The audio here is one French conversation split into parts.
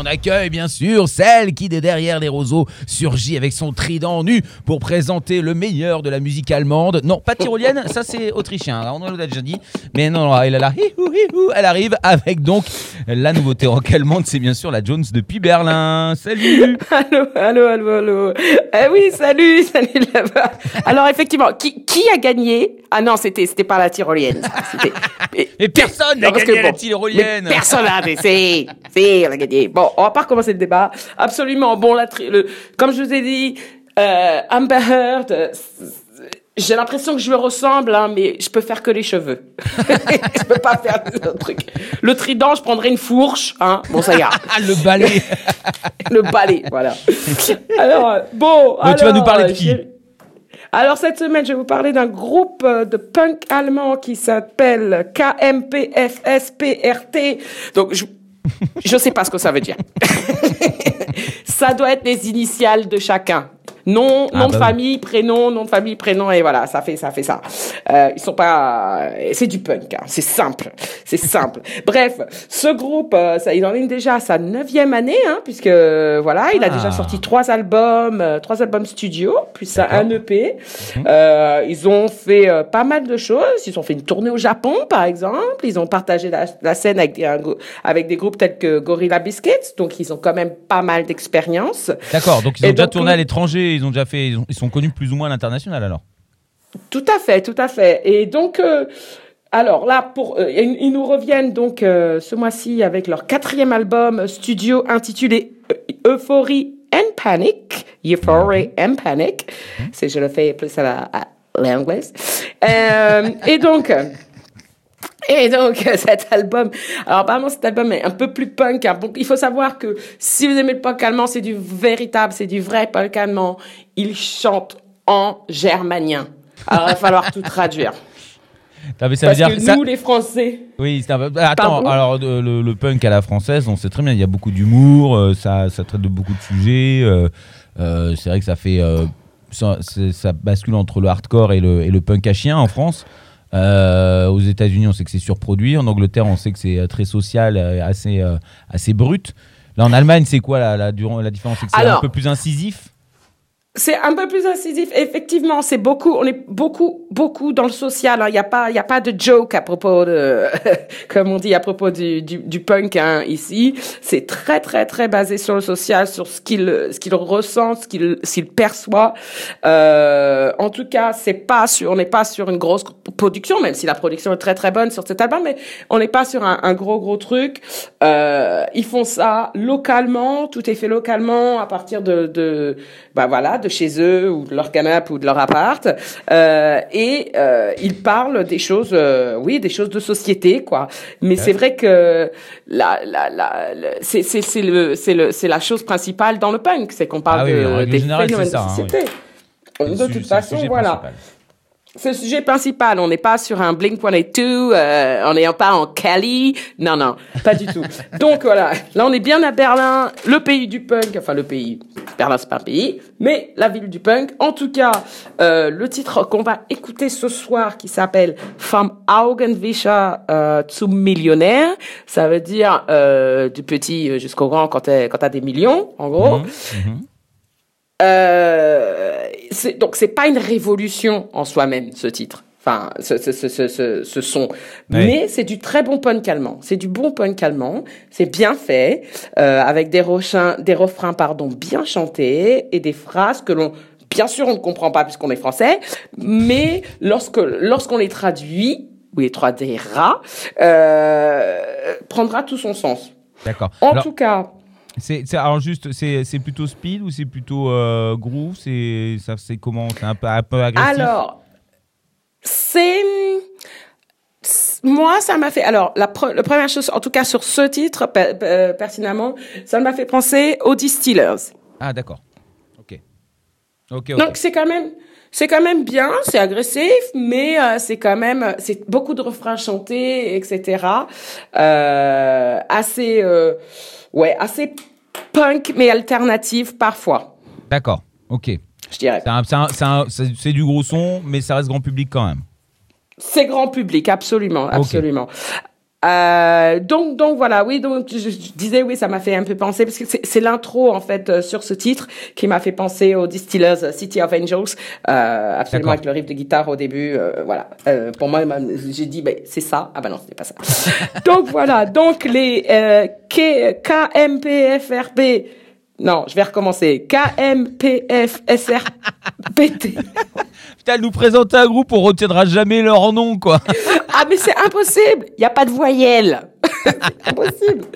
on accueille bien sûr celle qui, de derrière les roseaux, surgit avec son trident nu pour présenter le meilleur de la musique allemande. Non, pas tyrolienne, ça c'est autrichien, on l'a déjà dit. Mais non, elle, elle arrive avec donc la nouveauté rock allemande, c'est bien sûr la Jones depuis Berlin. Salut Allô, allô, allô, allô. Eh oui, salut, salut là-bas. Alors effectivement, qui, qui a gagné? Ah non, c'était c'était pas la tyrolienne. Et personne n'a gagné que la bon, tyrolienne mais Personne n'a c'est, c'est, on a gagné. Bon, on va pas recommencer le débat. Absolument. Bon, la tri- le, comme je vous ai dit, euh, Amber Heard, euh, j'ai l'impression que je lui ressemble, hein, mais je peux faire que les cheveux. je peux pas faire d'autres trucs. Le trident, je prendrais une fourche, hein. Bon, ça ira. Le balai le balai, voilà. Alors, euh, bon. Donc, tu vas alors, nous parler de qui? Alors, cette semaine, je vais vous parler d'un groupe euh, de punk allemand qui s'appelle KMPFSPRT. Donc, je, je sais pas ce que ça veut dire. ça doit être les initiales de chacun. Nom, Ah, nom de bah oui. famille, prénom, nom de famille, prénom, et voilà, ça fait, ça fait ça. Euh, ils sont pas, c'est du punk, hein, c'est simple, c'est simple. Bref, ce groupe, euh, ça, il en est déjà à sa neuvième année, hein, puisque euh, voilà, il a Ah. déjà sorti trois albums, euh, trois albums studio, plus un, un EP. Mhm. Euh, ils ont fait euh, pas mal de choses. Ils ont fait une tournée au Japon, par exemple. Ils ont partagé la, la scène avec des, un grou- avec des groupes tels que Gorilla Biscuits, donc ils ont quand même pas mal d'expérience. D'accord, donc ils ont Et déjà donc, tourné à l'étranger, ils ont déjà fait, ils, ont- ils sont connus plus ou moins à l'international alors. Tout à fait, tout à fait. Et donc, euh, alors là, pour, euh, ils nous reviennent donc euh, ce mois-ci avec leur quatrième album studio intitulé Euphorie and Panic. Euphorie and Panic. C'est, je le fais plus à la, l'anglaise. Euh, et donc. Et donc cet album, alors apparemment cet album est un peu plus punk. hein. Donc il faut savoir que si vous aimez le punk allemand, c'est du véritable, c'est du vrai punk allemand. Il chante en germanien. Alors il va falloir tout traduire. Mais ça Parce veut dire que ça- nous les Français, Oui, c'est un peu- Attends, Pardon alors euh, le, le punk à la française, on sait très bien, il y a beaucoup d'humour, euh, ça, ça traite de beaucoup de sujets. euh, euh, c'est vrai que ça fait. euh, ça, ça bascule entre le hardcore et le, et le punk à chien en France. Euh, aux États-Unis, on sait que c'est surproduit. En Angleterre, on sait que c'est euh, très social, euh, assez, euh, assez brut. Là, en Allemagne, c'est quoi la, la, durant- la différence? C'est que c'est un peu plus incisif? C'est un peu plus incisif. Effectivement, c'est beaucoup, on est beaucoup, beaucoup dans le social. hein. Il n'y a pas, il a pas de joke à propos de, comme on dit à propos du, du, du punk hein, ici. C'est très, très, très basé sur le social, sur ce qu'il, ce qu'il ressent, ce qu'il, s'il perçoit. Euh, en tout cas, c'est pas sur, on n'est pas sur une grosse production, même si la production est très, très bonne sur cet album, mais on n'est pas sur un, un gros, gros truc. Euh, ils font ça localement, tout est fait localement à partir de, de, bah voilà, de chez eux ou de leur canapé ou de leur appart, euh, et euh, ils parlent des choses, euh, oui, des choses de société, quoi. Mais c'est vrai que la, la, la, le- c'est, c'est, c'est le, c'est le, c'est la chose principale dans le punk, c'est qu'on parle Ah oui, de, des phénomènes ça, de hein, société. De toute façon, sujet voilà. principal. C'est le sujet principal. On n'est pas sur un Blink 182, euh, on n'est pas en Cali. Non, non, pas du tout. Donc voilà, là on est bien à Berlin, le pays du punk. Enfin le pays, Berlin c'est pas un pays, mais la ville du punk. En tout cas, euh, le titre qu'on va écouter ce soir qui s'appelle Vom Augenwischer euh, zum Millionnaire, ça veut dire euh, du petit jusqu'au grand quand t'as des millions, en gros. Mhm, mhm. Euh, donc c'est pas une révolution en soi-même ce titre. Enfin, ce, ce, ce, ce, son. Mais c'est du très bon punk allemand. C'est du bon punk allemand. C'est bien fait, euh, avec des, rochins, des refrains pardon, bien chantés et des phrases que l'on, bien sûr, on ne comprend pas puisqu'on est français, mais lorsque lorsqu'on les traduit, ou les traduira, euh, prendra tout son sens. D'accord. En Alors, tout cas, C'est, alors juste, c'est, c'est plutôt speed ou c'est plutôt euh, groove? C'est ça, c'est comment? C'est un peu, un peu agressif? Alors, c'est moi, ça m'a fait. Alors, la, pre- la première chose, en tout cas sur ce titre, per- per- pertinemment, ça m'a fait penser aux Distillers. Ah d'accord. Ok. Ok. ok. Donc, c'est quand même, c'est quand même bien, c'est agressif, mais euh, c'est quand même, c'est beaucoup de refrains chantés, etc. Euh, assez, euh, ouais, assez punk, mais alternatif parfois. D'accord, ok. Je dirais. C'est du gros son, mais ça reste grand public quand même. C'est grand public, absolument, absolument. Euh, donc, donc voilà, oui, donc je, je disais oui, ça m'a fait un peu penser parce que c'est l'intro en fait euh, sur ce titre qui m'a fait penser aux Distillers euh, City of Angels, euh, absolument avec le riff de guitare au début, voilà. Pour moi, j'ai dit ben c'est ça, ah ben non c'était pas ça. donc voilà, donc les KMPFRB. Non, je vais recommencer. KMPFSRBT. Putain, elle nous présente un groupe, on retiendra jamais leur nom, quoi. Ah, mais c'est impossible. Il n'y a pas de voyelle. c'est impossible.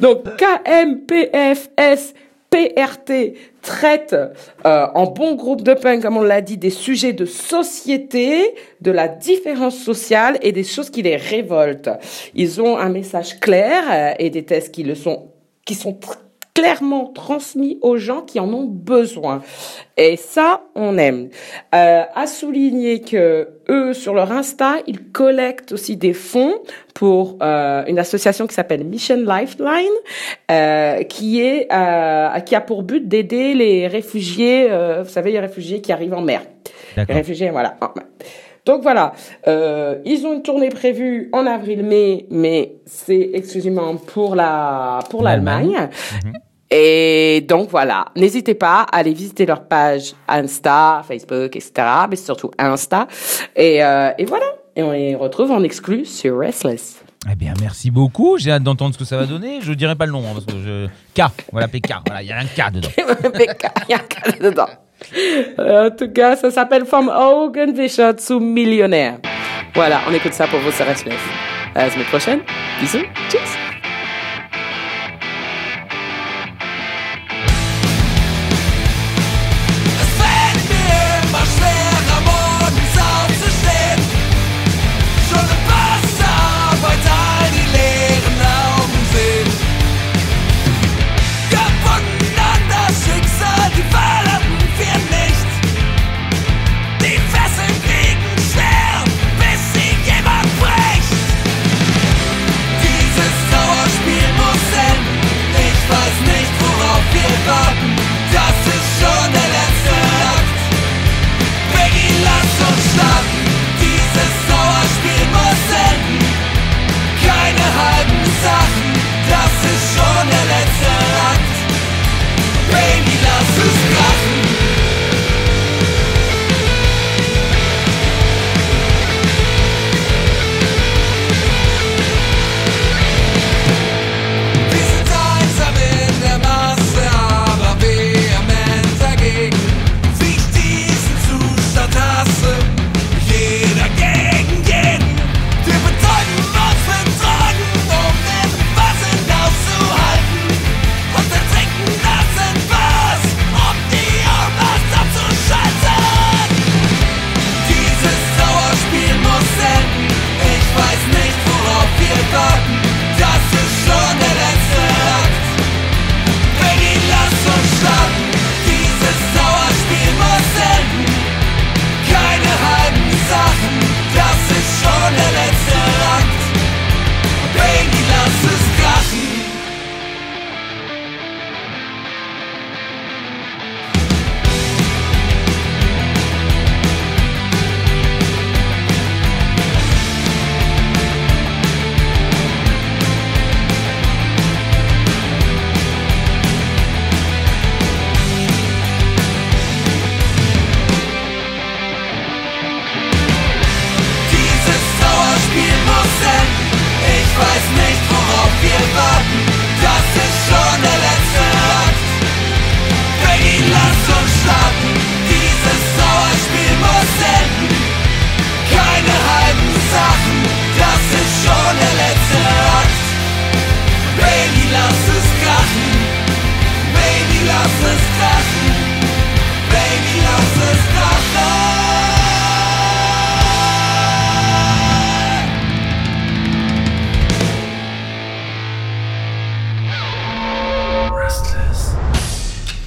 Donc, KMPFS. PRT traite euh, en bon groupe de punk, comme on l'a dit, des sujets de société, de la différence sociale et des choses qui les révoltent. Ils ont un message clair euh, et des tests qui le sont, qui sont clairement transmis aux gens qui en ont besoin. Et ça, on aime. Euh, à souligner que eux, sur leur Insta, ils collectent aussi des fonds pour euh, une association qui s'appelle Mission Lifeline, euh, qui est euh, qui a pour but d'aider les réfugiés. euh, vous savez, les réfugiés qui arrivent en mer. Les réfugiés, voilà. en mer. Donc voilà, euh, ils ont une tournée prévue en avril-mai, mais c'est exclusivement pour la pour L'Allemagne. l'Allemagne. Et donc voilà, n'hésitez pas à aller visiter leur page Insta, Facebook, etc. Mais surtout Insta. Et, euh, et voilà, et on les retrouve en exclu sur Restless. Eh bien, merci beaucoup. J'ai hâte d'entendre ce que ça va donner. Je dirai pas le nom, hein, parce que je... K, on va l'appeler K. Voilà, il y a un K dedans. Il y a un cadre dedans. Euh, En tout cas, ça s'appelle From Augenwischer zu Millionnaire. Voilà, on écoute ça pour vous sur Restless. À la semaine prochaine. Bisous. Tschüss.